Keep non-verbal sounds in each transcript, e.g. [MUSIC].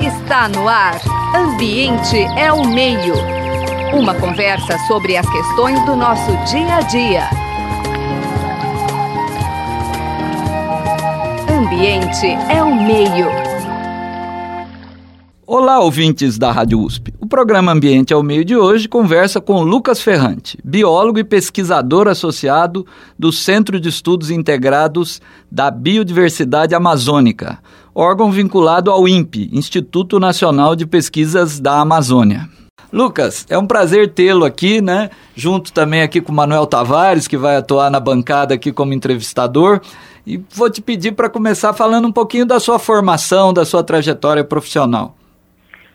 Está no ar. Ambiente é o meio. Uma conversa sobre as questões do nosso dia a dia. Ambiente é o meio. Olá, ouvintes da Rádio USP. O programa Ambiente ao Meio de hoje conversa com Lucas Ferrante, biólogo e pesquisador associado do Centro de Estudos Integrados da Biodiversidade Amazônica, órgão vinculado ao INPE, Instituto Nacional de Pesquisas da Amazônia. Lucas, é um prazer tê-lo aqui, né? Junto também aqui com o Manuel Tavares, que vai atuar na bancada aqui como entrevistador. E vou te pedir para começar falando um pouquinho da sua formação, da sua trajetória profissional.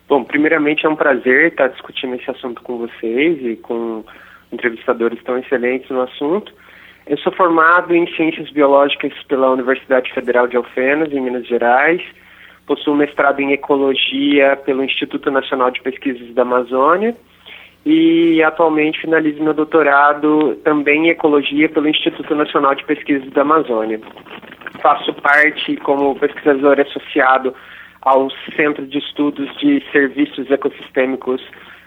Bom, primeiramente é um prazer estar discutindo esse assunto com vocês e com entrevistadores tão excelentes no assunto. Eu sou formado em Ciências Biológicas pela Universidade Federal de Alfenas, em Minas Gerais. Possuo mestrado em Ecologia pelo Instituto Nacional de Pesquisas da Amazônia e atualmente finalizo meu doutorado também em Ecologia pelo Instituto Nacional de Pesquisas da Amazônia. Faço parte como pesquisador associado ao Centro de Estudos de Serviços Ecossistêmicos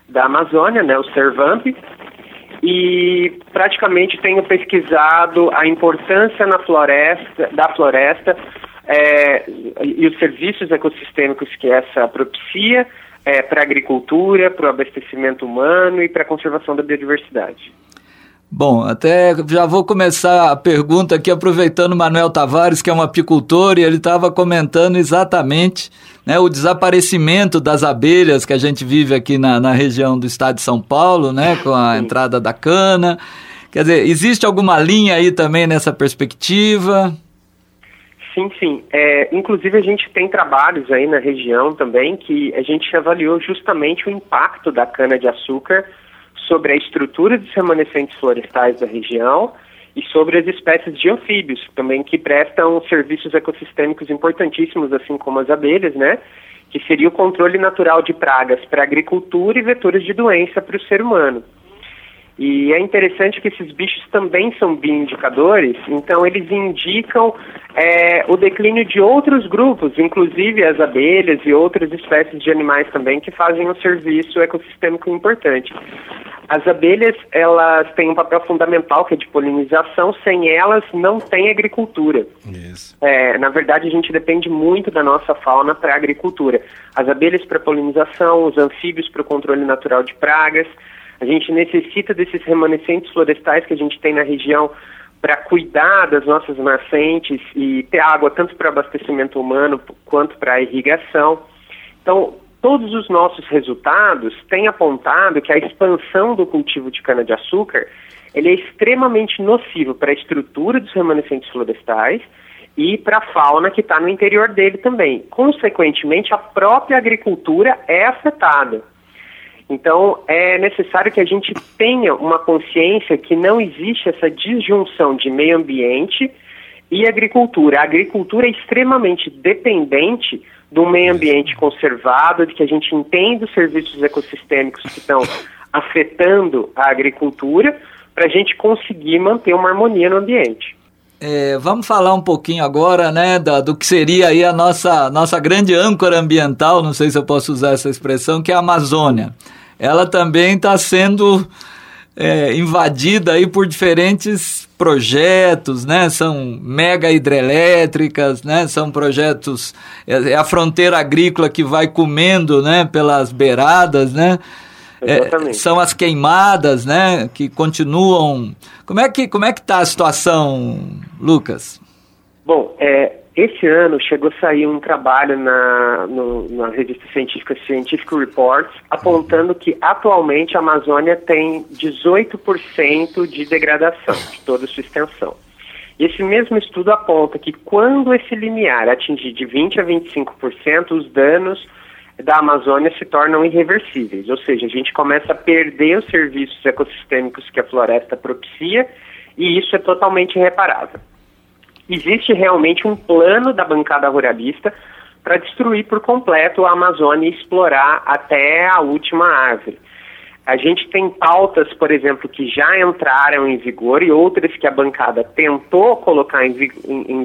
da Amazônia, né, o CERVAMP, e praticamente tenho pesquisado a importância na floresta, da floresta é, e os serviços ecossistêmicos que essa propicia é, para a agricultura, para o abastecimento humano e para a conservação da biodiversidade. Bom, até já vou começar a pergunta aqui aproveitando o Manuel Tavares, que é um apicultor, e ele estava comentando exatamente né, o desaparecimento das abelhas que a gente vive aqui na, na região do estado de São Paulo, né, com a entrada da cana. Quer dizer, existe alguma linha aí também nessa perspectiva? Sim, sim. É, inclusive a gente tem trabalhos aí na região também que a gente avaliou justamente o impacto da cana de açúcar sobre a estrutura dos remanescentes florestais da região e sobre as espécies de anfíbios, também que prestam serviços ecossistêmicos importantíssimos, assim como as abelhas, né? Que seria o controle natural de pragas para a agricultura e vetores de doença para o ser humano. E é interessante que esses bichos também são bioindicadores, então eles indicam é, o declínio de outros grupos, inclusive as abelhas e outras espécies de animais também que fazem um serviço ecossistêmico importante. As abelhas, elas têm um papel fundamental que é de polinização, sem elas não tem agricultura. Isso. É, na verdade, a gente depende muito da nossa fauna para a agricultura. As abelhas para polinização, os anfíbios para o controle natural de pragas, a gente necessita desses remanescentes florestais que a gente tem na região para cuidar das nossas nascentes e ter água tanto para abastecimento humano quanto para irrigação. Então, todos os nossos resultados têm apontado que a expansão do cultivo de cana-de-açúcar é extremamente nocivo para a estrutura dos remanescentes florestais e para a fauna que está no interior dele também. Consequentemente, a própria agricultura é afetada. Então, é necessário que a gente tenha uma consciência que não existe essa disjunção de meio ambiente e agricultura. A agricultura é extremamente dependente do meio ambiente conservado, de que a gente entenda os serviços ecossistêmicos que estão afetando a agricultura, para a gente conseguir manter uma harmonia no ambiente. É, vamos falar um pouquinho agora, né, da, do que seria aí a nossa, nossa grande âncora ambiental, não sei se eu posso usar essa expressão, que é a Amazônia ela também está sendo é, invadida aí por diferentes projetos, né? São mega hidrelétricas, né? São projetos é, é a fronteira agrícola que vai comendo, né? Pelas beiradas, né? É, são as queimadas, né? Que continuam. Como é que como é que está a situação, Lucas? Bom, é, esse ano chegou a sair um trabalho na, no, na revista científica Scientific Reports apontando que atualmente a Amazônia tem 18% de degradação de toda a sua extensão. E esse mesmo estudo aponta que quando esse limiar atingir de 20% a 25%, os danos da Amazônia se tornam irreversíveis, ou seja, a gente começa a perder os serviços ecossistêmicos que a floresta propicia e isso é totalmente irreparável existe realmente um plano da bancada ruralista para destruir por completo a Amazônia e explorar até a última árvore. A gente tem pautas, por exemplo, que já entraram em vigor e outras que a bancada tentou colocar em,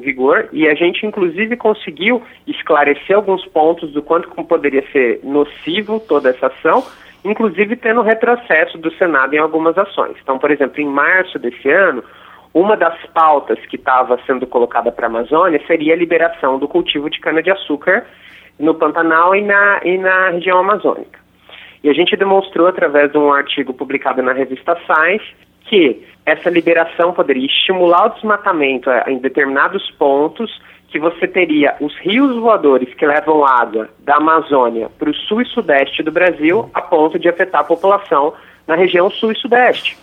vigor, e a gente, inclusive, conseguiu esclarecer alguns pontos do quanto poderia ser nocivo toda essa ação, inclusive tendo retrocesso do Senado em algumas ações. Então, por exemplo, em março desse ano, uma das pautas que estava sendo colocada para a Amazônia seria a liberação do cultivo de cana-de-açúcar no Pantanal e na, e na região amazônica. E a gente demonstrou, através de um artigo publicado na revista Science, que essa liberação poderia estimular o desmatamento eh, em determinados pontos, que você teria os rios voadores que levam água da Amazônia para o sul e sudeste do Brasil, a ponto de afetar a população na região sul e sudeste.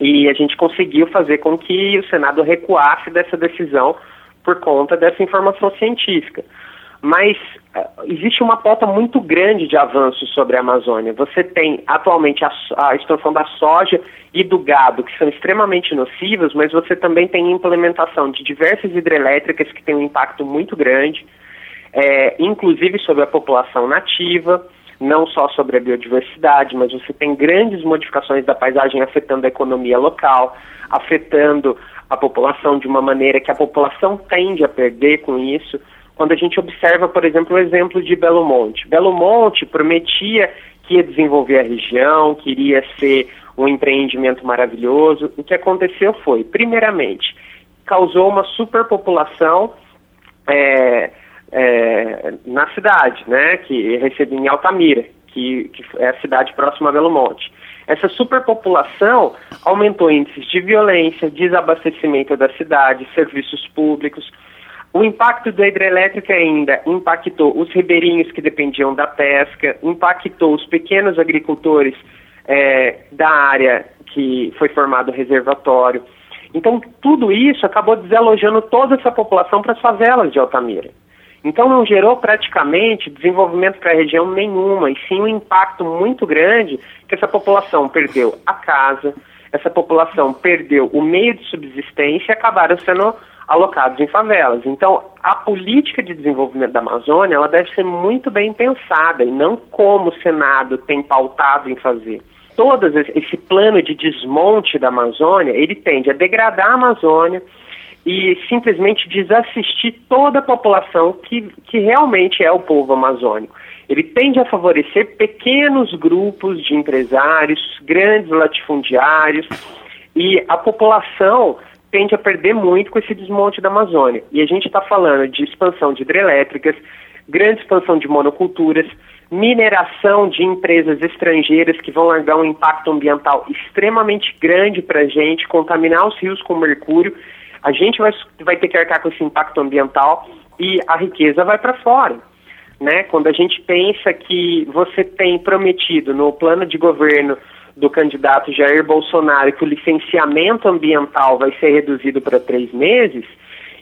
E a gente conseguiu fazer com que o Senado recuasse dessa decisão por conta dessa informação científica. Mas uh, existe uma pauta muito grande de avanços sobre a Amazônia. Você tem atualmente a, a da soja e do gado, que são extremamente nocivas, mas você também tem implementação de diversas hidrelétricas que têm um impacto muito grande, é, inclusive sobre a população nativa não só sobre a biodiversidade, mas você tem grandes modificações da paisagem afetando a economia local, afetando a população de uma maneira que a população tende a perder com isso. Quando a gente observa, por exemplo, o exemplo de Belo Monte. Belo Monte prometia que ia desenvolver a região, queria ser um empreendimento maravilhoso. O que aconteceu foi, primeiramente, causou uma superpopulação é, é, na cidade, né, que recebi em Altamira, que, que é a cidade próxima a Belo Monte. Essa superpopulação aumentou índices de violência, desabastecimento da cidade, serviços públicos. O impacto da hidrelétrica ainda impactou os ribeirinhos que dependiam da pesca, impactou os pequenos agricultores é, da área que foi formado o reservatório. Então, tudo isso acabou desalojando toda essa população para as favelas de Altamira. Então não gerou praticamente desenvolvimento para a região nenhuma, e sim um impacto muito grande que essa população perdeu a casa, essa população perdeu o meio de subsistência e acabaram sendo alocados em favelas. Então, a política de desenvolvimento da Amazônia, ela deve ser muito bem pensada e não como o Senado tem pautado em fazer. Todo esse plano de desmonte da Amazônia, ele tende a degradar a Amazônia, e simplesmente desassistir toda a população que, que realmente é o povo amazônico. Ele tende a favorecer pequenos grupos de empresários, grandes latifundiários, e a população tende a perder muito com esse desmonte da Amazônia. E a gente está falando de expansão de hidrelétricas, grande expansão de monoculturas, mineração de empresas estrangeiras que vão largar um impacto ambiental extremamente grande para a gente, contaminar os rios com mercúrio a gente vai, vai ter que arcar com esse impacto ambiental e a riqueza vai para fora. Né? Quando a gente pensa que você tem prometido no plano de governo do candidato Jair Bolsonaro que o licenciamento ambiental vai ser reduzido para três meses,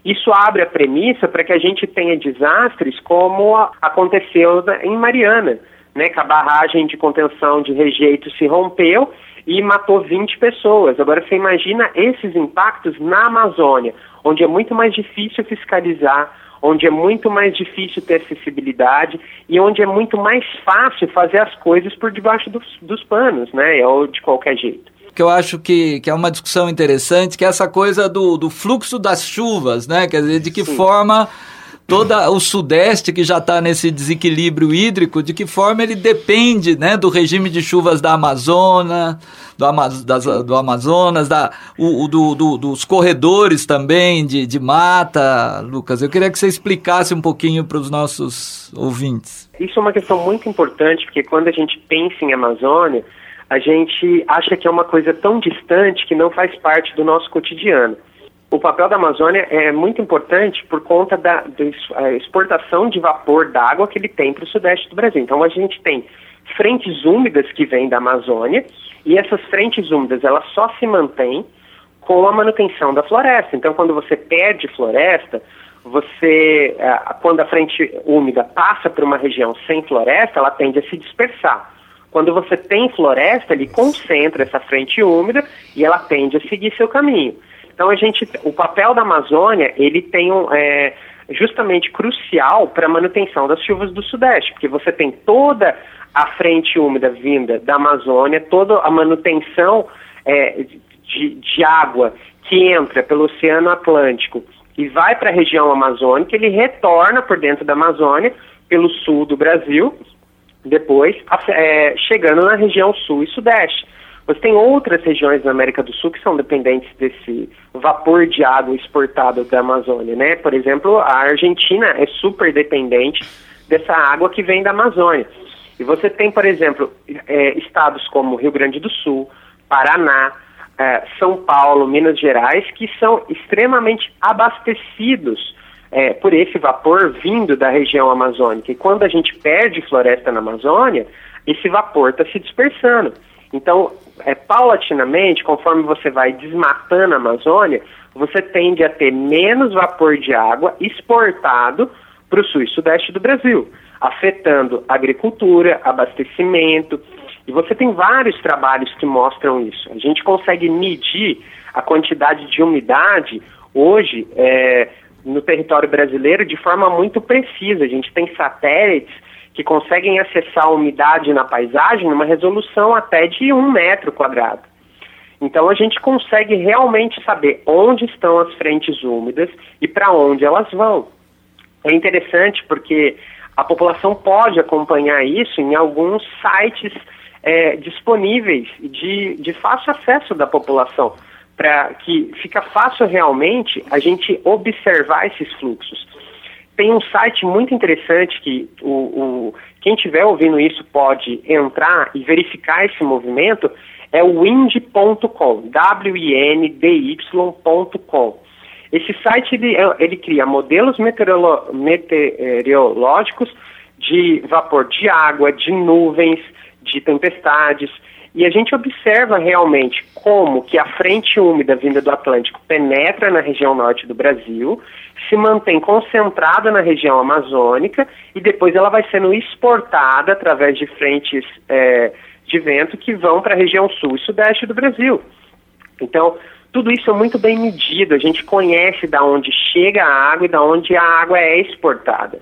isso abre a premissa para que a gente tenha desastres como aconteceu em Mariana, né, que a barragem de contenção de rejeito se rompeu e matou 20 pessoas. Agora você imagina esses impactos na Amazônia, onde é muito mais difícil fiscalizar, onde é muito mais difícil ter acessibilidade e onde é muito mais fácil fazer as coisas por debaixo dos, dos panos, né? Ou de qualquer jeito que eu acho que, que é uma discussão interessante, que é essa coisa do, do fluxo das chuvas, né? Quer dizer, de que Sim. forma toda o Sudeste que já está nesse desequilíbrio hídrico, de que forma ele depende né, do regime de chuvas da Amazônia, do, Amaz das, do Amazonas, da, o, do, do, dos corredores também de, de mata, Lucas. Eu queria que você explicasse um pouquinho para os nossos ouvintes. Isso é uma questão muito importante, porque quando a gente pensa em Amazônia, a gente acha que é uma coisa tão distante que não faz parte do nosso cotidiano o papel da Amazônia é muito importante por conta da, da exportação de vapor d'água que ele tem para o sudeste do Brasil. Então a gente tem frentes úmidas que vêm da Amazônia e essas frentes úmidas elas só se mantêm com a manutenção da floresta. Então quando você perde floresta, você quando a frente úmida passa por uma região sem floresta, ela tende a se dispersar. Quando você tem floresta, ele concentra essa frente úmida e ela tende a seguir seu caminho. Então a gente, o papel da Amazônia, ele tem um, é, justamente crucial para a manutenção das chuvas do Sudeste, porque você tem toda a frente úmida vinda da Amazônia, toda a manutenção é, de, de água que entra pelo Oceano Atlântico e vai para a região amazônica, ele retorna por dentro da Amazônia, pelo sul do Brasil, depois é, chegando na região sul e sudeste. Você tem outras regiões na América do Sul que são dependentes desse vapor de água exportado da Amazônia, né? Por exemplo, a Argentina é super dependente dessa água que vem da Amazônia. E você tem, por exemplo, é, estados como Rio Grande do Sul, Paraná, é, São Paulo, Minas Gerais, que são extremamente abastecidos é, por esse vapor vindo da região amazônica. E quando a gente perde floresta na Amazônia, esse vapor está se dispersando. Então, é, paulatinamente, conforme você vai desmatando a Amazônia, você tende a ter menos vapor de água exportado para o sul e sudeste do Brasil, afetando agricultura, abastecimento. E você tem vários trabalhos que mostram isso. A gente consegue medir a quantidade de umidade hoje é, no território brasileiro de forma muito precisa. A gente tem satélites que conseguem acessar a umidade na paisagem numa resolução até de um metro quadrado. Então a gente consegue realmente saber onde estão as frentes úmidas e para onde elas vão. É interessante porque a população pode acompanhar isso em alguns sites é, disponíveis de, de fácil acesso da população, para que fica fácil realmente a gente observar esses fluxos tem um site muito interessante que o, o quem estiver ouvindo isso pode entrar e verificar esse movimento, é o wind.com, W-I-N-D-Y.com. Esse site ele, ele cria modelos meteorolo meteorológicos de vapor de água, de nuvens, de tempestades, e a gente observa realmente como que a frente úmida vinda do Atlântico penetra na região norte do Brasil, se mantém concentrada na região amazônica e depois ela vai sendo exportada através de frentes é, de vento que vão para a região sul e sudeste do Brasil. Então, tudo isso é muito bem medido, a gente conhece da onde chega a água e da onde a água é exportada.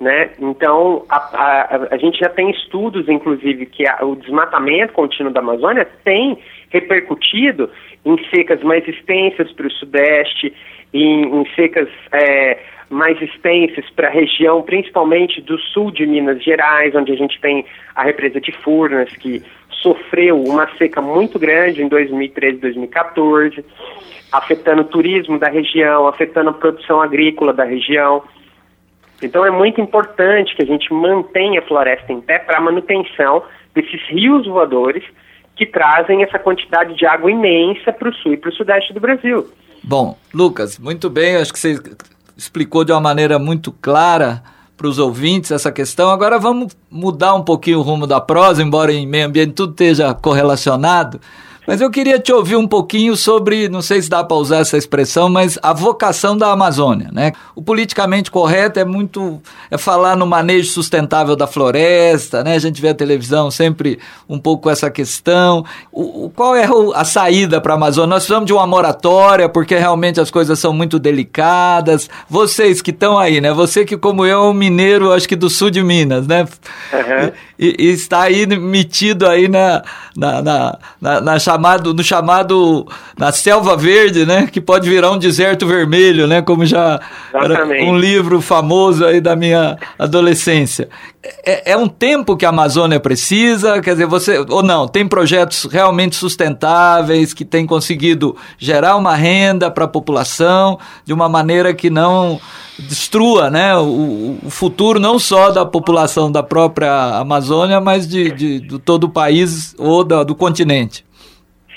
Né? Então, a, a, a, gente já tem estudos, inclusive, que a, o desmatamento contínuo da Amazônia tem repercutido em secas mais extensas para o Sudeste, em, em secas é, mais extensas para a região, principalmente do sul de Minas Gerais, onde a gente tem a represa de Furnas, que sofreu uma seca muito grande em 2013 2014, afetando o turismo da região, afetando a produção agrícola da região. Então é muito importante que a gente mantenha a floresta em pé para a manutenção desses rios voadores que trazem essa quantidade de água imensa para o sul e para o sudeste do Brasil. Bom, Lucas, muito bem, acho que você explicou de uma maneira muito clara para os ouvintes essa questão. Agora vamos mudar um pouquinho o rumo da prosa, embora em meio ambiente tudo esteja correlacionado. Mas eu queria te ouvir um pouquinho sobre, não sei se dá para usar essa expressão, mas a vocação da Amazônia, né? O politicamente correto é muito é falar no manejo sustentável da floresta, né? A gente vê a televisão sempre um pouco com essa questão. O, qual é a saída para a Amazônia? Nós precisamos de uma moratória porque realmente as coisas são muito delicadas. Vocês que estão aí, né? Você que como eu é um mineiro, acho que do sul de Minas, né? Uhum. E, e, está aí metido aí na, na, na, na, na chamado, no chamado na selva verde, né? Que pode virar um deserto vermelho, né? Como já um livro famoso aí da minha adolescência. É, é, um tempo que a Amazônia precisa, quer dizer, você ou não? Tem projetos realmente sustentáveis que têm conseguido gerar uma renda para a população de uma maneira que não destrua, né? O, o futuro não só da população da própria Amazônia, mas de, de, de todo o país ou da, do continente.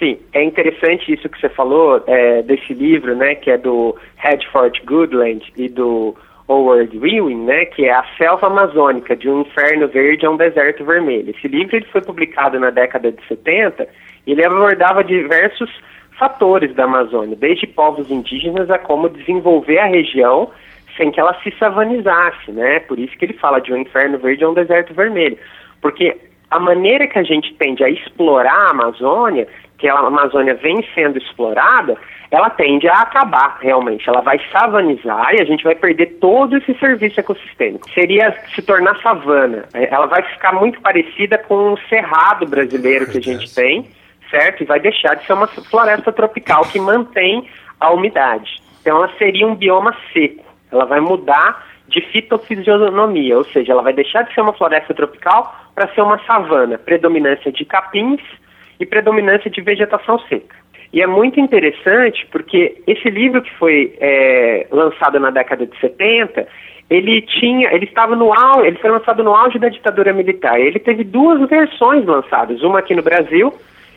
Sim, é interessante isso que você falou é, desse livro, né, que é do Hedford Goodland e do Howard Ewing, né, que é A Selva Amazônica, de um inferno verde a um deserto vermelho. Esse livro ele foi publicado na década de 70 e ele abordava diversos fatores da Amazônia, desde povos indígenas a como desenvolver a região sem que ela se savanizasse, né? Por isso que ele fala de um inferno verde a um deserto vermelho. Porque a maneira que a gente tende a explorar a Amazônia que a Amazônia vem sendo explorada, ela tende a acabar realmente. Ela vai savanizar e a gente vai perder todo esse serviço ecossistêmico. Seria se tornar savana. É, ela vai ficar muito parecida com o cerrado brasileiro que a gente tem, certo? E vai deixar de ser uma floresta tropical que mantém a umidade. Então ela seria um bioma seco. Ela vai mudar de fitofisionomia, ou seja, ela vai deixar de ser uma floresta tropical para ser uma savana, predominância de capins e predominância de vegetação seca. E é muito interessante porque esse livro que foi é, lançado na década de 70, ele tinha, ele estava no auge, ele foi lançado no auge da ditadura militar. Ele teve duas versões lançadas, uma aqui no Brasil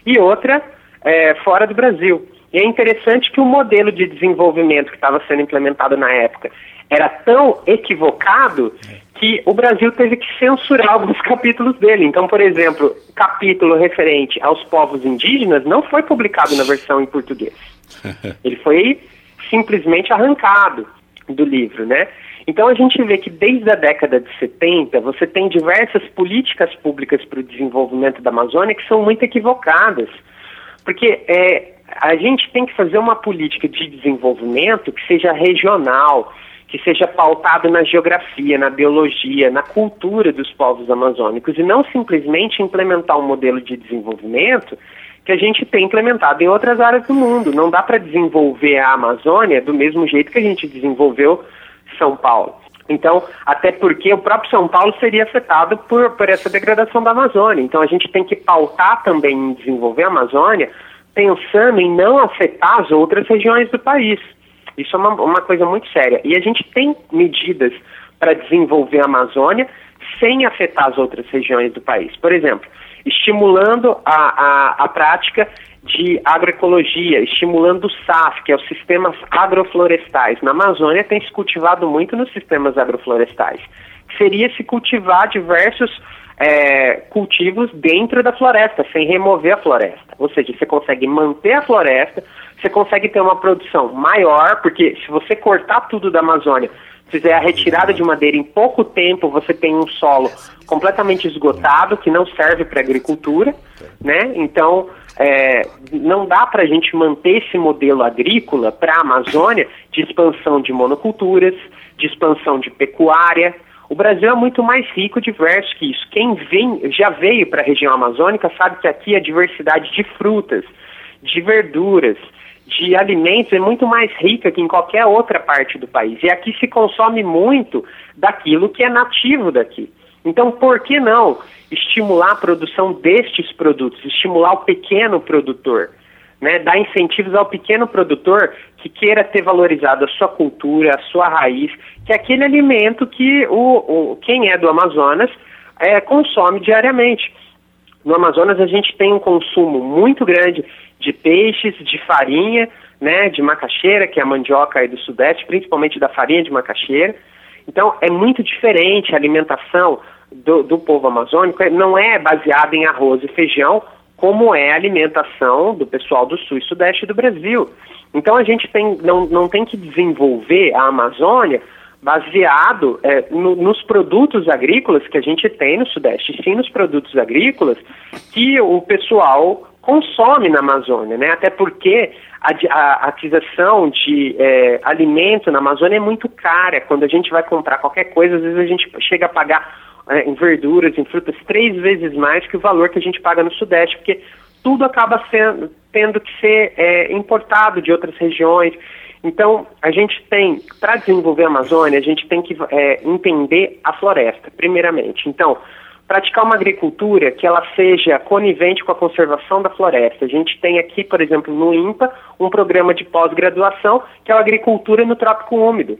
e outra é, fora do Brasil. E é interessante que o modelo de desenvolvimento que estava sendo implementado na época era tão equivocado que o Brasil teve que censurar alguns [LAUGHS] capítulos dele. Então, por exemplo, capítulo referente aos povos indígenas não foi publicado na versão em português. [LAUGHS] Ele foi simplesmente arrancado do livro, né? Então a gente vê que desde a década de 70 você tem diversas políticas públicas para o desenvolvimento da Amazônia que são muito equivocadas. Porque é, a gente tem que fazer uma política de desenvolvimento que seja regional, que seja pautado na geografia, na biologia, na cultura dos povos amazônicos e não simplesmente implementar um modelo de desenvolvimento que a gente tem implementado em outras áreas do mundo. Não dá para desenvolver a Amazônia do mesmo jeito que a gente desenvolveu São Paulo. Então, até porque o próprio São Paulo seria afetado por, por essa degradação da Amazônia. Então, a gente tem que pautar também em desenvolver a Amazônia pensando em não afetar as outras regiões do país. Isso é uma, uma coisa muito séria. E a gente tem medidas para desenvolver a Amazônia sem afetar as outras regiões do país. Por exemplo, estimulando a, a, a prática de agroecologia, estimulando o SAF, que é os sistemas agroflorestais. Na Amazônia tem se cultivado muito nos sistemas agroflorestais. Seria se cultivar diversos é, cultivos dentro da floresta, sem remover a floresta. Ou seja, você consegue manter a floresta, você consegue ter uma produção maior, porque se você cortar tudo da Amazônia, fizer a retirada de madeira em pouco tempo, você tem um solo completamente esgotado, que não serve para agricultura, né? Então, é, não dá para a gente manter esse modelo agrícola para a Amazônia de expansão de monoculturas, de expansão de pecuária, o Brasil é muito mais rico e diverso que isso. Quem vem, já veio para a região amazônica sabe que aqui a diversidade de frutas, de verduras, de alimentos é muito mais rica que em qualquer outra parte do país. E aqui se consome muito daquilo que é nativo daqui. Então, por que não estimular a produção destes produtos, estimular o pequeno produtor? Né, dar incentivos ao pequeno produtor que queira ter valorizado a sua cultura, a sua raiz, que é aquele alimento que o, o quem é do Amazonas é, consome diariamente. No Amazonas a gente tem um consumo muito grande de peixes, de farinha, né, de macaxeira, que é a mandioca aí do Sudeste, principalmente da farinha de macaxeira. Então é muito diferente a alimentação do, do povo amazônico, não é baseada em arroz e feijão, como é a alimentação do pessoal do sul e sudeste do Brasil. Então a gente tem, não, não tem que desenvolver a Amazônia baseado é, no, nos produtos agrícolas que a gente tem no Sudeste, sim nos produtos agrícolas que o pessoal consome na Amazônia, né? Até porque a, a aquisição de é, alimento na Amazônia é muito cara. Quando a gente vai comprar qualquer coisa, às vezes a gente chega a pagar é, em verduras, em frutas, três vezes mais que o valor que a gente paga no Sudeste, porque tudo acaba sendo, tendo que ser é, importado de outras regiões. Então, a gente tem, para desenvolver a Amazônia, a gente tem que é, entender a floresta, primeiramente. Então, praticar uma agricultura que ela seja conivente com a conservação da floresta. A gente tem aqui, por exemplo, no INPA, um programa de pós-graduação que é a agricultura no trópico úmido,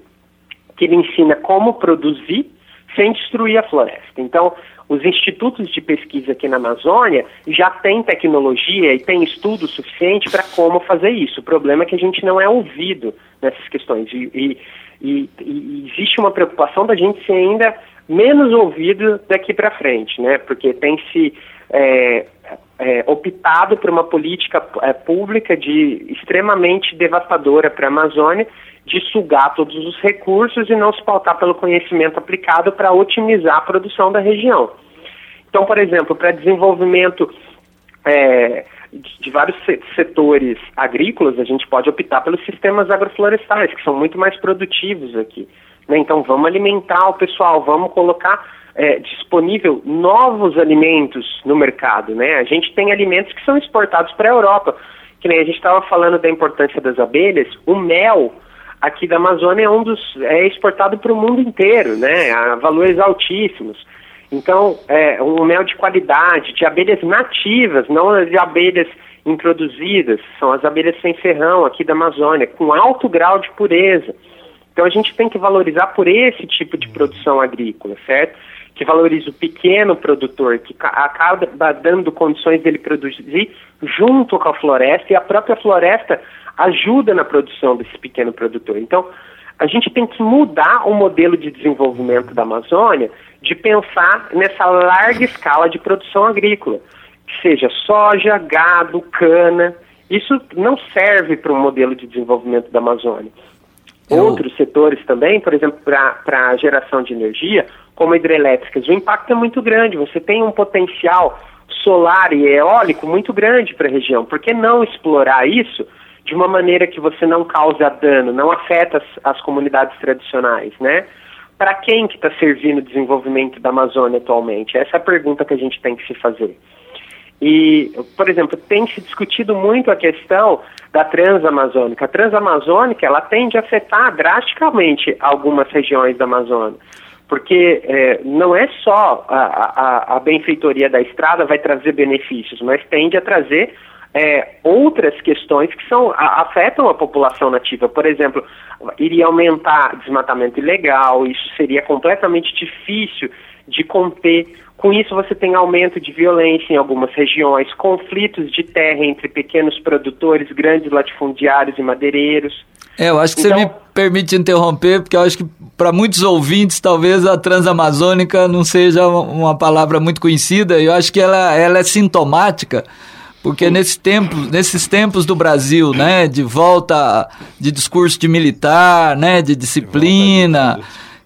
que ele ensina como produzir sem destruir a floresta. Então, os institutos de pesquisa aqui na Amazônia já têm tecnologia e têm estudo suficiente para como fazer isso. O problema é que a gente não é ouvido nessas questões. E, e, e, e existe uma preocupação da gente ser ainda menos ouvido daqui para frente, né? Porque tem se é, é, optado por uma política é, pública de extremamente devastadora para a Amazônia de sugar todos os recursos e não se pautar pelo conhecimento aplicado para otimizar a produção da região. Então, por exemplo, para desenvolvimento é, de vários setores agrícolas, a gente pode optar pelos sistemas agroflorestais, que são muito mais produtivos aqui. Né? Então, vamos alimentar o pessoal, vamos colocar é, disponível novos alimentos no mercado. Né? A gente tem alimentos que são exportados para a Europa, que nem a gente estava falando da importância das abelhas, o mel aqui da Amazônia é um dos é exportado para o mundo inteiro, né? A valores altíssimos. Então, é um mel de qualidade, de abelhas nativas, não de abelhas introduzidas, são as abelhas sem ferrão aqui da Amazônia, com alto grau de pureza. Então a gente tem que valorizar por esse tipo de produção agrícola, certo? Que valoriza o pequeno produtor, que acaba dando condições dele produzir junto com a floresta e a própria floresta ajuda na produção desse pequeno produtor. Então, a gente tem que mudar o modelo de desenvolvimento da Amazônia de pensar nessa larga escala de produção agrícola, que seja soja, gado, cana. Isso não serve para um modelo de desenvolvimento da Amazônia. Outros setores também, por exemplo, para a geração de energia, como hidrelétricas, o impacto é muito grande. Você tem um potencial solar e eólico muito grande para a região. Por que não explorar isso de uma maneira que você não causa dano, não afeta as, as comunidades tradicionais, né? Para quem que está servindo o desenvolvimento da Amazônia atualmente? Essa é a pergunta que a gente tem que se fazer. E, por exemplo, tem se discutido muito a questão da transamazônica. A transamazônica, ela tende a afetar drasticamente algumas regiões da Amazônia porque é, não é só a, a, a, benfeitoria da estrada vai trazer benefícios, mas tende a trazer é, outras questões que são, a, afetam a população nativa. Por exemplo, iria aumentar desmatamento ilegal, isso seria completamente difícil de conter. Com isso, você tem aumento de violência em algumas regiões, conflitos de terra entre pequenos produtores, grandes latifundiários e madeireiros. É, eu acho que então, você me permite interromper, porque eu acho que para muitos ouvintes, talvez a transamazônica não seja uma palavra muito conhecida, eu acho que ela, ela é sintomática porque nesse tempo, nesses tempos do Brasil, né, de volta de discurso de militar, né, de disciplina,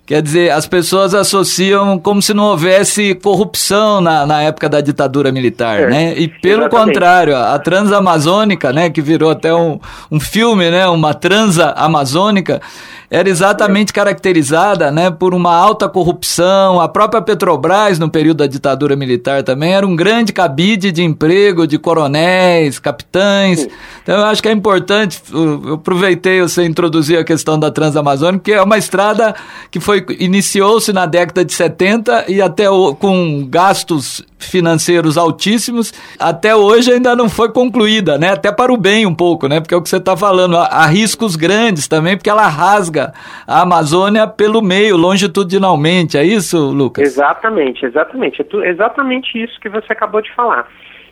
quer dizer, as pessoas associam como se não houvesse corrupção na, na época da ditadura militar, é, né? E pelo exatamente. contrário, a transamazônica, né, que virou até um, um filme, né, uma transa amazônica, era exatamente caracterizada né, por uma alta corrupção. A própria Petrobras, no período da ditadura militar também, era um grande cabide de emprego de coronéis, capitães. Então eu acho que é importante, eu aproveitei você introduzir a questão da Transamazônica, que é uma estrada que foi iniciou-se na década de 70 e até o, com gastos financeiros altíssimos, até hoje ainda não foi concluída, né? Até para o bem um pouco, né? Porque é o que você está falando, há, há riscos grandes também, porque ela rasga a Amazônia pelo meio, longitudinalmente, é isso, Lucas? Exatamente, exatamente. É exatamente isso que você acabou de falar.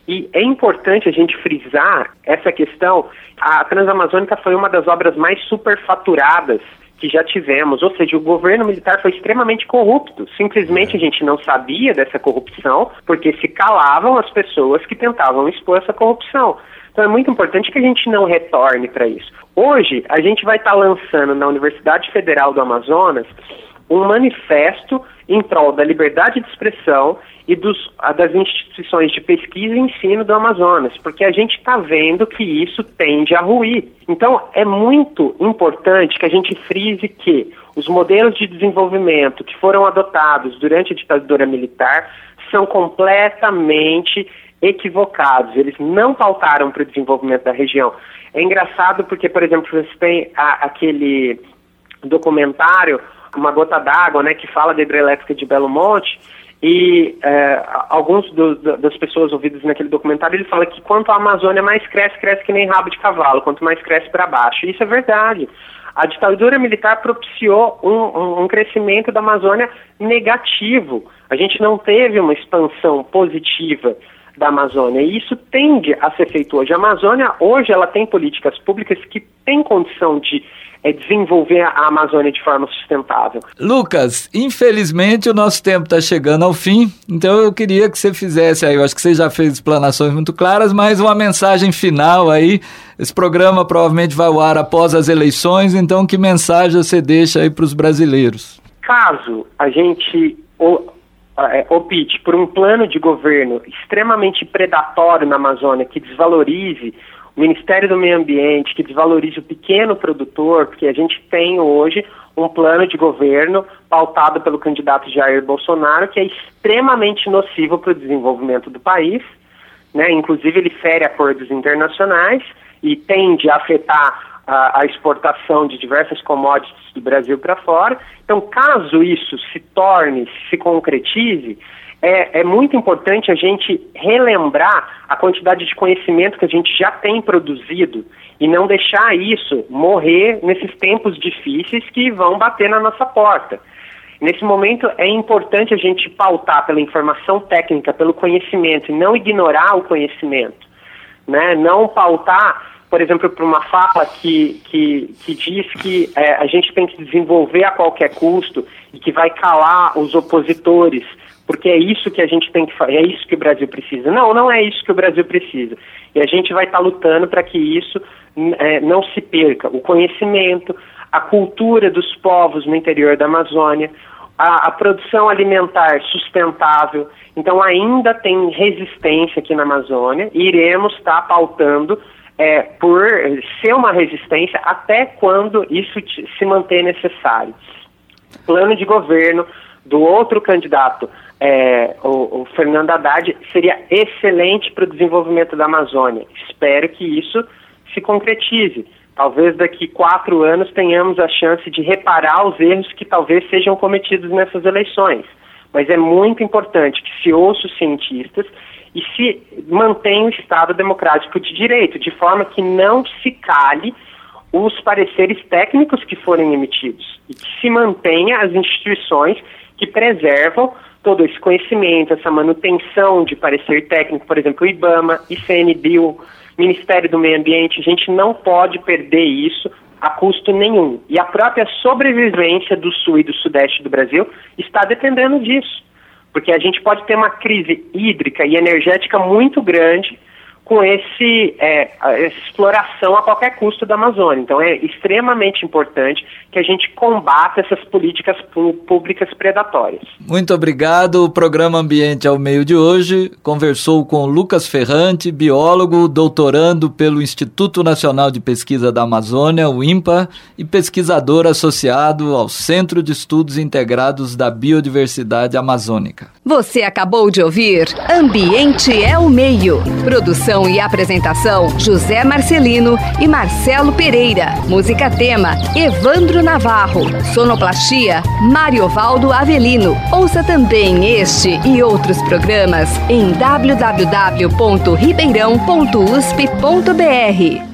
E é importante a gente frisar essa questão. A Transamazônica foi uma das obras mais superfaturadas que já tivemos, ou seja, o governo militar foi extremamente corrupto. Simplesmente a gente não sabia dessa corrupção porque se calavam as pessoas que tentavam expor essa corrupção. Então é muito importante que a gente não retorne para isso. Hoje, a gente vai estar tá lançando na Universidade Federal do Amazonas um manifesto em prol da liberdade de expressão e dos, das instituições de pesquisa e ensino do Amazonas, porque a gente está vendo que isso tende a ruir. Então, é muito importante que a gente frise que os modelos de desenvolvimento que foram adotados durante a ditadura militar são completamente equivocados. Eles não pautaram para o desenvolvimento da região. É engraçado porque, por exemplo, você tem a, aquele documentário Uma Gota d'Água, né, que fala da hidrelétrica de Belo Monte, e é, alguns do, das pessoas ouvidas naquele documentário, ele fala que quanto a Amazônia mais cresce, cresce que nem rabo de cavalo, quanto mais cresce para baixo. Isso é verdade. A ditadura militar propiciou um, um, um, crescimento da Amazônia negativo. A gente não teve uma expansão positiva da Amazônia e isso tende a ser feito hoje. A Amazônia hoje ela tem políticas públicas que têm condição de é desenvolver a Amazônia de forma sustentável. Lucas, infelizmente o nosso tempo está chegando ao fim, então eu queria que você fizesse aí, eu acho que você já fez explanações muito claras, mas uma mensagem final aí. Esse programa provavelmente vai ao ar após as eleições, então que mensagem você deixa aí para os brasileiros? Caso a gente é, opte por um plano de governo extremamente predatório na Amazônia, que desvalorize o Ministério do Meio Ambiente, que desvalorize o pequeno produtor, porque a gente tem hoje um plano de governo pautado pelo candidato Jair Bolsonaro, que é extremamente nocivo para o desenvolvimento do país, né? inclusive ele fere acordos internacionais e tende a afetar a, exportação de diversas commodities do Brasil para fora. Então, caso isso se torne, se concretize, é, é, muito importante a gente relembrar a quantidade de conhecimento que a gente já tem produzido e não deixar isso morrer nesses tempos difíceis que vão bater na nossa porta. Nesse momento é importante a gente pautar pela informação técnica, pelo conhecimento, e não ignorar o conhecimento. Né? Não pautar por exemplo, para uma fala que, que, que diz que é, a gente tem que desenvolver a qualquer custo e que vai calar os opositores, porque é isso que a gente tem que fazer, é isso que o Brasil precisa. Não, não é isso que o Brasil precisa. E a gente vai estar tá lutando para que isso é, não se perca. O conhecimento, a cultura dos povos no interior da Amazônia, a, a produção alimentar sustentável. Então, ainda tem resistência aqui na Amazônia e iremos estar tá pautando é, por ser uma resistência até quando isso se manter necessário. Plano de governo do outro candidato, é, o, o, Fernando Haddad, seria excelente para o desenvolvimento da Amazônia. Espero que isso se concretize. Talvez daqui quatro anos tenhamos a chance de reparar os erros que talvez sejam cometidos nessas eleições. Mas é muito importante que se ouça os cientistas e se mantém o Estado democrático de direito, de forma que não se cale os pareceres técnicos que forem emitidos e que se mantenha as instituições que preservam todo esse conhecimento, essa manutenção de parecer técnico, por exemplo, o IBAMA, ICNBio, Ministério do Meio Ambiente, a gente não pode perder isso a custo nenhum. E a própria sobrevivência do sul e do sudeste do Brasil está dependendo disso porque a gente pode ter uma crise hídrica e energética muito grande com esse, é, essa exploração a qualquer custo da Amazônia. Então é extremamente importante que a gente combata essas políticas públicas predatórias. Muito obrigado. O programa Ambiente ao Meio de hoje conversou com Lucas Ferrante, biólogo, doutorando pelo Instituto Nacional de Pesquisa da Amazônia, o INPA, e pesquisador associado ao Centro de Estudos Integrados da Biodiversidade Amazônica. Você acabou de ouvir Ambiente é o Meio. Produção Produção e apresentação: José Marcelino e Marcelo Pereira. Música tema: Evandro Navarro. Sonoplastia: Mário Valdo Avelino. Ouça também este e outros programas em www.ribeirão.usp.br.